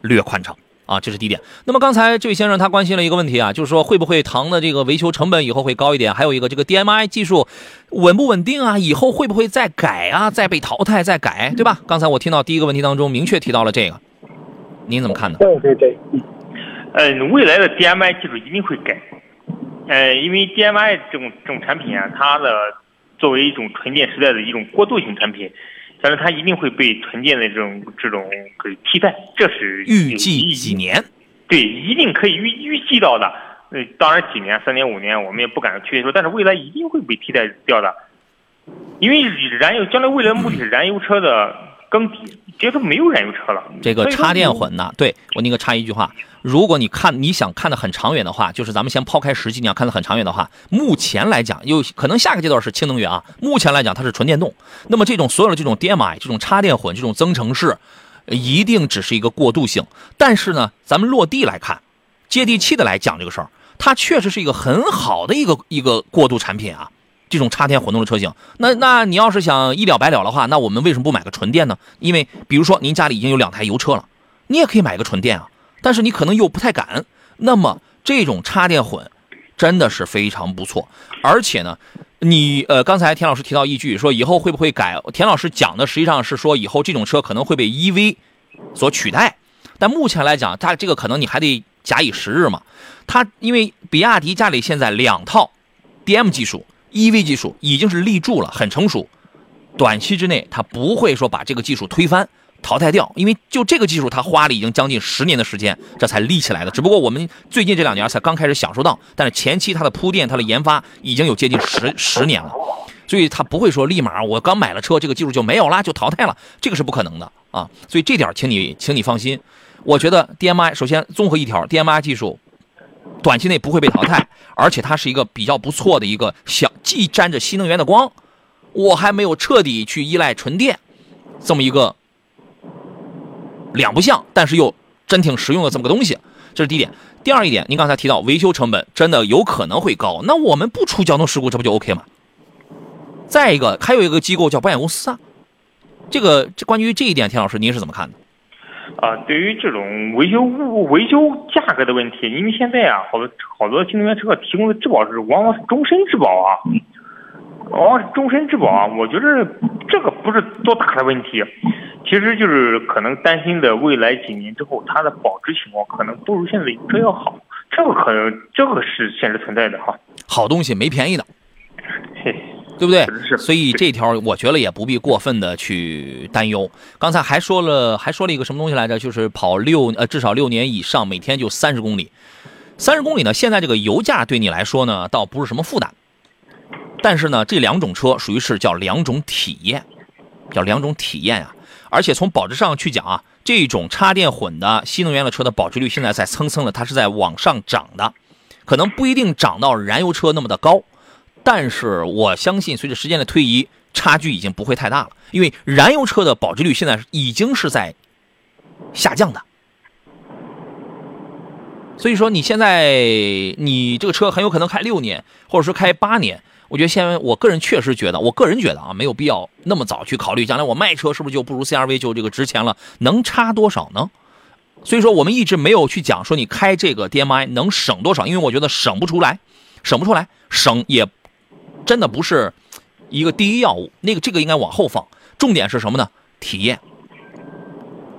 略宽敞。啊，这是第一点。那么刚才这位先生他关心了一个问题啊，就是说会不会糖的这个维修成本以后会高一点？还有一个这个 DMI 技术稳不稳定啊？以后会不会再改啊？再被淘汰再改，对吧？刚才我听到第一个问题当中明确提到了这个，您怎么看呢？对对对，嗯，未来的 DMI 技术一定会改，呃，因为 DMI 这种这种产品啊，它的作为一种纯电时代的一种过渡性产品。但是它一定会被纯电的这种这种给替代，这是预计几年？对，一定可以预预计到的。呃，当然几年、三年、五年，我们也不敢确定说，但是未来一定会被替代掉的。因为燃油将来未来的目的是燃油车的更迭，别说没有燃油车了。这个插电混呢？对我那个插一句话。如果你看你想看的很长远的话，就是咱们先抛开实际，你要看的很长远的话，目前来讲，有可能下个阶段是氢能源啊。目前来讲，它是纯电动。那么这种所有的这种 DMI、这种插电混、这种增程式，一定只是一个过渡性。但是呢，咱们落地来看，接地气的来讲这个事儿，它确实是一个很好的一个一个过渡产品啊。这种插电混动的车型，那那你要是想一了百了的话，那我们为什么不买个纯电呢？因为比如说您家里已经有两台油车了，你也可以买个纯电啊。但是你可能又不太敢，那么这种插电混真的是非常不错，而且呢，你呃刚才田老师提到一句说以后会不会改？田老师讲的实际上是说以后这种车可能会被 EV 所取代，但目前来讲，它这个可能你还得假以时日嘛。它因为比亚迪家里现在两套 DM 技术、EV 技术已经是立住了，很成熟，短期之内它不会说把这个技术推翻。淘汰掉，因为就这个技术，它花了已经将近十年的时间，这才立起来的。只不过我们最近这两年才刚开始享受到，但是前期它的铺垫、它的研发已经有接近十十年了。所以它不会说立马我刚买了车，这个技术就没有啦，就淘汰了，这个是不可能的啊。所以这点，请你，请你放心。我觉得 DMI 首先综合一条，DMI 技术短期内不会被淘汰，而且它是一个比较不错的一个小，既沾着新能源的光，我还没有彻底去依赖纯电，这么一个两不像，但是又真挺实用的这么个东西，这是第一点。第二一点，您刚才提到维修成本真的有可能会高，那我们不出交通事故，这不就 OK 吗？再一个，还有一个机构叫保险公司啊，这个这关于这一点，田老师您是怎么看的？啊，对于这种维修维修价格的问题，因为现在啊，好多好多新能源车提供的质保是往往是终身质保啊，往往是终身质保啊。我觉得这个不是多大的问题，其实就是可能担心的未来几年之后它的保值情况可能不如现在的车要好，这个可能这个是现实存在的哈。好东西没便宜的。嘿。对不对？所以这条我觉得也不必过分的去担忧。刚才还说了，还说了一个什么东西来着？就是跑六呃至少六年以上，每天就三十公里。三十公里呢，现在这个油价对你来说呢，倒不是什么负担。但是呢，这两种车属于是叫两种体验，叫两种体验啊。而且从保值上去讲啊，这种插电混的新能源的车的保值率现在在蹭蹭的，它是在往上涨的，可能不一定涨到燃油车那么的高。但是我相信，随着时间的推移，差距已经不会太大了。因为燃油车的保值率现在已经是在下降的，所以说你现在你这个车很有可能开六年，或者说开八年。我觉得现在我个人确实觉得，我个人觉得啊，没有必要那么早去考虑将来我卖车是不是就不如 CRV 就这个值钱了，能差多少呢？所以说我们一直没有去讲说你开这个 DMI 能省多少，因为我觉得省不出来，省不出来，省也。真的不是一个第一要务，那个这个应该往后放。重点是什么呢？体验、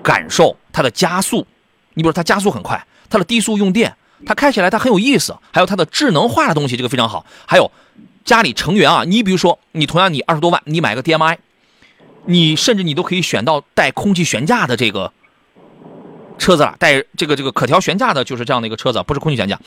感受它的加速。你比如它加速很快，它的低速用电，它开起来它很有意思。还有它的智能化的东西，这个非常好。还有家里成员啊，你比如说你同样你二十多万，你买个 DMI，你甚至你都可以选到带空气悬架的这个车子了，带这个这个可调悬架的，就是这样的一个车子，不是空气悬架。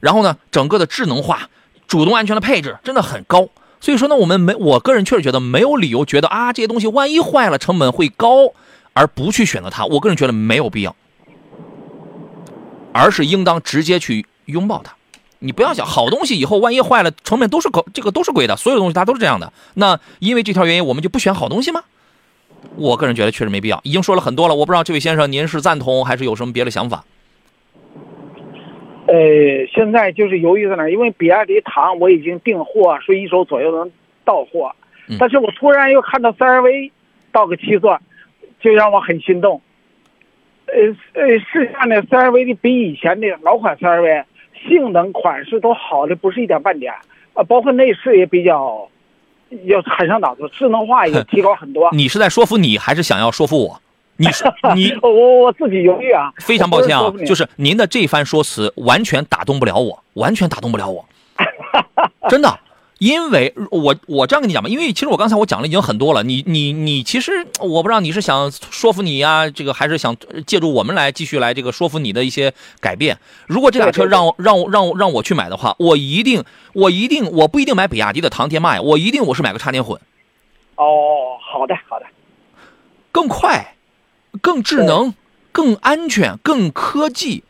然后呢，整个的智能化。主动安全的配置真的很高，所以说呢，我们没，我个人确实觉得没有理由觉得啊，这些东西万一坏了成本会高，而不去选择它。我个人觉得没有必要，而是应当直接去拥抱它。你不要想好东西以后万一坏了，成本都是高，这个都是贵的，所有东西它都是这样的。那因为这条原因，我们就不选好东西吗？我个人觉得确实没必要。已经说了很多了，我不知道这位先生您是赞同还是有什么别的想法。呃，现在就是犹豫在哪？因为比亚迪唐我已经订货，说一周左右能到货，但是我突然又看到 CRV 到个七座，就让我很心动。呃呃，试驾呢，CRV 的比以前的老款 CRV 性能、款式都好的不是一点半点，啊，包括内饰也比较要很上档次，智能化也 提高很多。你是在说服你，还是想要说服我？你说 你我我自己犹豫啊，非常抱歉啊，就是您的这番说辞完全打动不了我，完全打动不了我，真的，因为我我这样跟你讲吧，因为其实我刚才我讲了已经很多了，你你你其实我不知道你是想说服你呀，这个还是想借助我们来继续来这个说服你的一些改变。如果这俩车让让让让我去买的话，我一定我一定我不一定买比亚迪的唐天迈，我一定我是买个插电混。哦，好的好的，更快。更智能、更安全、更科技，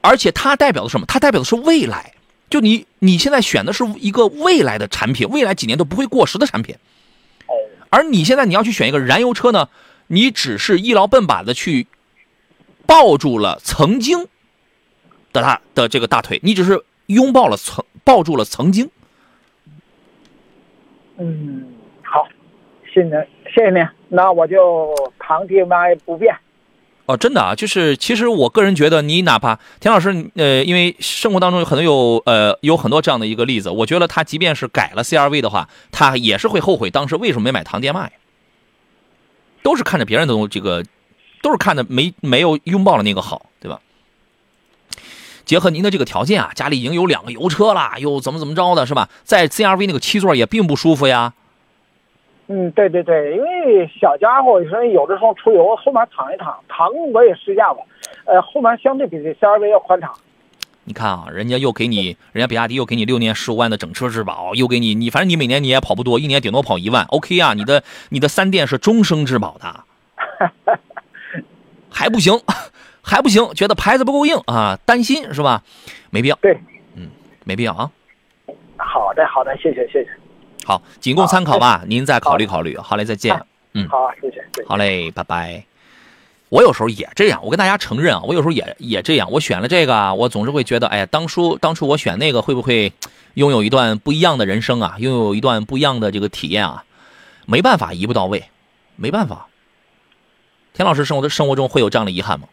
而且它代表的什么？它代表的是未来。就你你现在选的是一个未来的产品，未来几年都不会过时的产品。而你现在你要去选一个燃油车呢，你只是一劳奔把的去抱住了曾经的他的这个大腿，你只是拥抱了曾抱住了曾经。嗯，好，谢谢您谢谢您。那我就唐 DMI 不变。哦，真的啊，就是其实我个人觉得，你哪怕田老师，呃，因为生活当中有很多有呃有很多这样的一个例子，我觉得他即便是改了 CRV 的话，他也是会后悔当时为什么没买唐 DMI。都是看着别人的这个，都是看着没没有拥抱了那个好，对吧？结合您的这个条件啊，家里已经有两个油车了，又怎么怎么着的，是吧？在 CRV 那个七座也并不舒服呀。嗯，对对对，因为小家伙，你说有的时候出游后面躺一躺，躺我也试驾过，呃，后面相对比这 CRV 要宽敞。你看啊，人家又给你，人家比亚迪又给你六年十五万的整车质保，又给你，你反正你每年你也跑不多，一年顶多跑一万，OK 啊，你的你的三电是终生质保的，还不行，还不行，觉得牌子不够硬啊，担心是吧？没必要，对，嗯，没必要啊。好的，好的，谢谢，谢谢。好，仅供参考吧，您再考虑考虑。好嘞，再见。嗯，好，谢谢。好嘞，拜拜。我有时候也这样，我跟大家承认啊，我有时候也也这样。我选了这个，我总是会觉得，哎呀，当初当初我选那个，会不会拥有一段不一样的人生啊？拥有一段不一样的这个体验啊？没办法，一步到位，没办法。田老师生活的生活中会有这样的遗憾吗？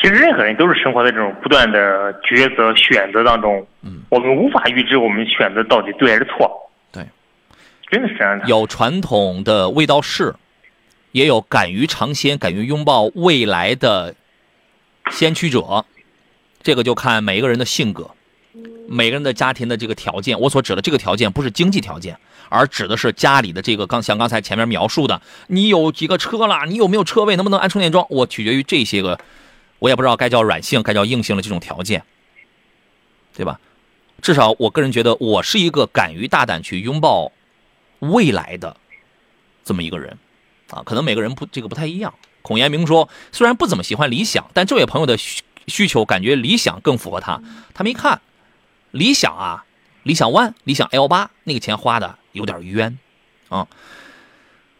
其实任何人都是生活在这种不断的抉择、选择当中。嗯，我们无法预知我们选择到底对还是错。有传统的味道是。也有敢于尝鲜、敢于拥抱未来的先驱者，这个就看每一个人的性格，每个人的家庭的这个条件。我所指的这个条件不是经济条件，而指的是家里的这个刚像刚才前面描述的，你有几个车了，你有没有车位，能不能安充电桩，我取决于这些个，我也不知道该叫软性，该叫硬性的这种条件，对吧？至少我个人觉得，我是一个敢于大胆去拥抱未来的这么一个人。啊，可能每个人不这个不太一样。孔延明说，虽然不怎么喜欢理想，但这位朋友的需需求感觉理想更符合他。他们一看，理想啊，理想 ONE、理想 L 八那个钱花的有点冤啊。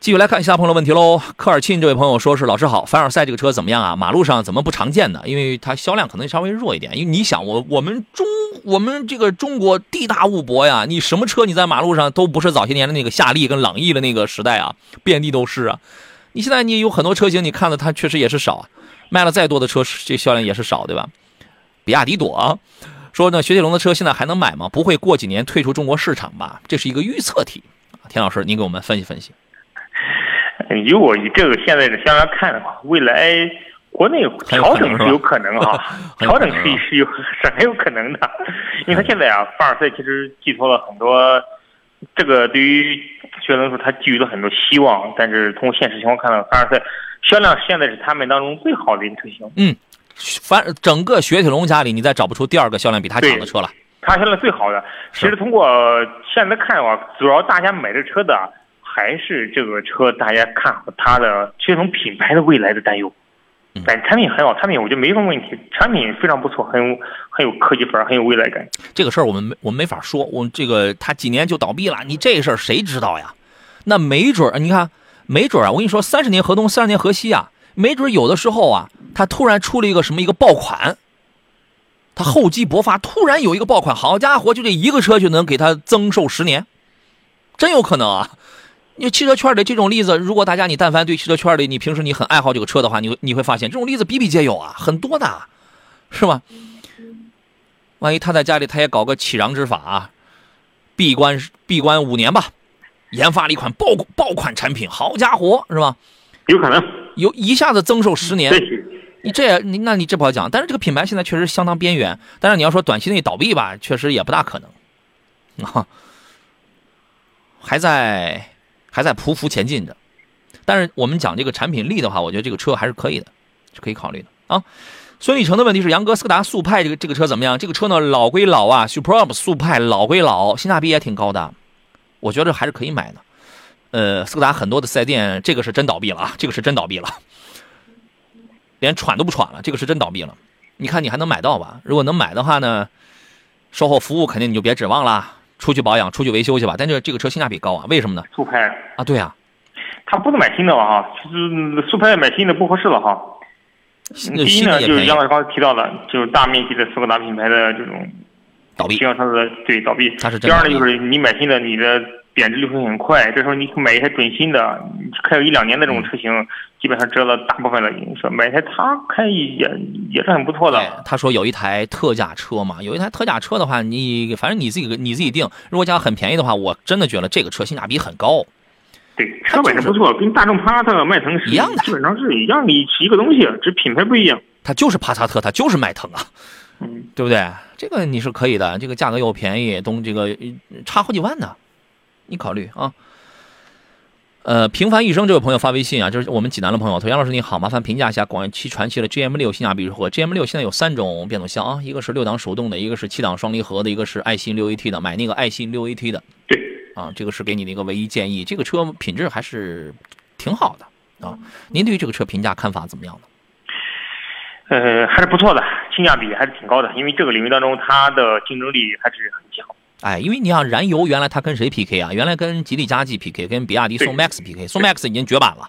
继续来看其他朋友的问题喽。科尔沁这位朋友说是老师好，凡尔赛这个车怎么样啊？马路上怎么不常见呢？因为它销量可能稍微弱一点。因为你想，我我们中我们这个中国地大物博呀，你什么车你在马路上都不是早些年的那个夏利跟朗逸的那个时代啊，遍地都是啊。你现在你有很多车型，你看的它确实也是少啊，卖了再多的车，这销量也是少，对吧？比亚迪朵说呢，雪铁龙的车现在还能买吗？不会过几年退出中国市场吧？这是一个预测题。田老师，您给我们分析分析。如果以这个现在的销量看的话，未来国内调整是有可能 哈，调整是是有是很有可能的，因为他现在啊，凡尔赛其实寄托了很多，这个对于雪铁龙说他寄予了很多希望，但是从现实情况看到，凡尔赛销量现在是他们当中最好的一个车型。嗯，凡整个雪铁龙家里，你再找不出第二个销量比它强的车了。它销量最好的，其实通过现在看的话，主要大家买这车的。还是这个车，大家看好它的这种品牌的未来的担忧，但产品很好，产品我觉得没什么问题，产品非常不错，很有很有科技范儿，很有未来感。这个事儿我们没我们没法说，我这个他几年就倒闭了，你这事儿谁知道呀？那没准儿，你看，没准儿啊，我跟你说，三十年河东，三十年河西啊，没准儿有的时候啊，他突然出了一个什么一个爆款，他厚积薄发，突然有一个爆款，好家伙，就这一个车就能给他增寿十年，真有可能啊！因为汽车圈里这种例子，如果大家你但凡对汽车圈里你平时你很爱好这个车的话，你你会发现这种例子比比皆有啊，很多的，是吧？万一他在家里他也搞个起禳之法，啊闭关闭关五年吧，研发了一款爆爆款产品，好家伙，是吧？有可能有一下子增寿十年，你这你那你这不好讲。但是这个品牌现在确实相当边缘，但是你要说短期内倒闭吧，确实也不大可能啊，还在。还在匍匐前进着，但是我们讲这个产品力的话，我觉得这个车还是可以的，是可以考虑的啊。孙立成的问题是：杨哥，斯柯达速派这个这个车怎么样？这个车呢，老归老啊，Superb 速派老归老，性价比也挺高的，我觉得还是可以买的。呃，斯柯达很多的四 S 店，这个是真倒闭了啊，这个是真倒闭了，连喘都不喘了，这个是真倒闭了。你看你还能买到吧？如果能买的话呢，售后服务肯定你就别指望了。出去保养，出去维修去吧。但这这个车性价比高啊，为什么呢？速派啊，对啊，他不能买新的了哈，就是速派买新的不合适了哈。第一呢，就是杨老师刚才提到的，就是大面积的斯柯达品牌的这种倒闭，希望它的对倒闭。它是第二呢，就是你买新的，你的。贬值率会很快，这时候你买一台准新的，开有一两年的这种车型，基本上折了大部分了。你说买一台它开也也是很不错的。他说有一台特价车嘛，有一台特价车的话，你反正你自己你自己定。如果讲很便宜的话，我真的觉得这个车性价比很高。对，车本身不错，跟大众帕萨特、迈腾是一样的，基本上是一样的，是一个东西，只品牌不一样。它就是帕萨特，它就是迈腾啊，嗯，对不对？这个你是可以的，这个价格又便宜，东这个差好几万呢。你考虑啊，呃，平凡一生这位朋友发微信啊，就是我们济南的朋友，说杨老师你好，麻烦评价一下广汽传祺的 GM 六性价比如何？GM 六现在有三种变速箱啊，一个是六档手动的，一个是七档双离合的，一个是爱信六 AT 的，买那个爱信六 AT 的。对，啊，这个是给你的一个唯一建议，这个车品质还是挺好的啊。您对于这个车评价看法怎么样呢？呃，还是不错的，性价比还是挺高的，因为这个领域当中它的竞争力还是很强。哎，因为你想燃油，原来它跟谁 PK 啊？原来跟吉利嘉际 PK，跟比亚迪宋 MAX PK。宋 MAX 已经绝版了，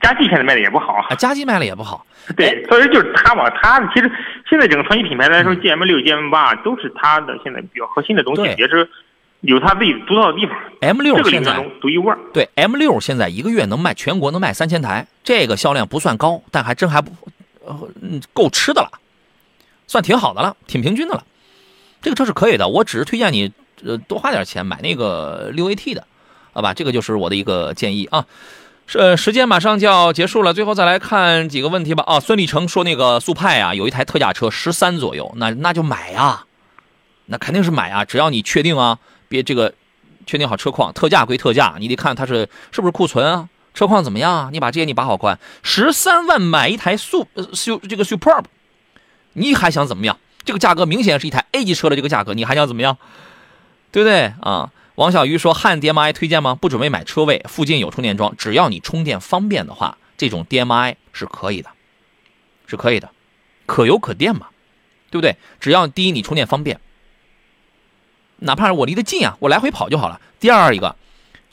嘉际现在卖的也不好啊。嘉际卖的也不好。对，所以就是它嘛，它其实现在整个传奇品牌来说，GM 六、GM 八都是它的现在比较核心的东西，也是有它自己独到的地方。M 六这个领域中独一无二。对，M 六现在一个月能卖全国能卖三千台，这个销量不算高，但还真还不，呃，够吃的了，算挺好的了，挺平均的了。这个车是可以的，我只是推荐你。呃，多花点钱买那个六 AT 的，好吧？这个就是我的一个建议啊。是，时间马上就要结束了，最后再来看几个问题吧。啊，孙立成说那个速派啊，有一台特价车十三左右，那那就买呀，那肯定是买啊，只要你确定啊，别这个确定好车况，特价归特价，你得看它是是不是库存啊，车况怎么样啊，你把这些你把好关。十三万买一台速速这个 Superb，你还想怎么样？这个价格明显是一台 A 级车的这个价格，你还想怎么样？对不对啊？王小鱼说：“汉 DMI 推荐吗？不准备买车位，附近有充电桩，只要你充电方便的话，这种 DMI 是可以的，是可以的，可油可电嘛，对不对？只要第一你充电方便，哪怕是我离得近啊，我来回跑就好了。第二一个，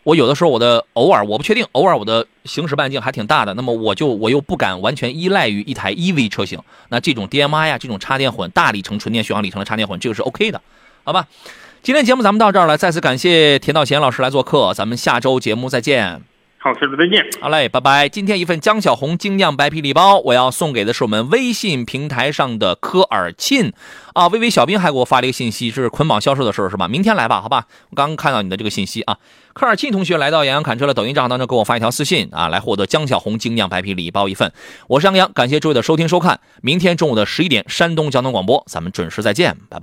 我有的时候我的偶尔我不确定，偶尔我的行驶半径还挺大的，那么我就我又不敢完全依赖于一台 EV 车型，那这种 DMI 呀，这种插电混大里程纯电续航里程的插电混，这个是 OK 的，好吧？”今天节目咱们到这儿了，再次感谢田道贤老师来做客，咱们下周节目再见。好，下周再见。好嘞，拜拜。今天一份江小红精酿白啤礼包，我要送给的是我们微信平台上的科尔沁啊。微微小兵还给我发了一个信息，是捆绑销售的事是吧？明天来吧，好吧。我刚看到你的这个信息啊。科尔沁同学来到杨洋侃车的抖音账号当中，给我发一条私信啊，来获得江小红精酿白啤礼包一份。我是杨洋，感谢诸位的收听收看。明天中午的十一点，山东交通广播，咱们准时再见，拜拜。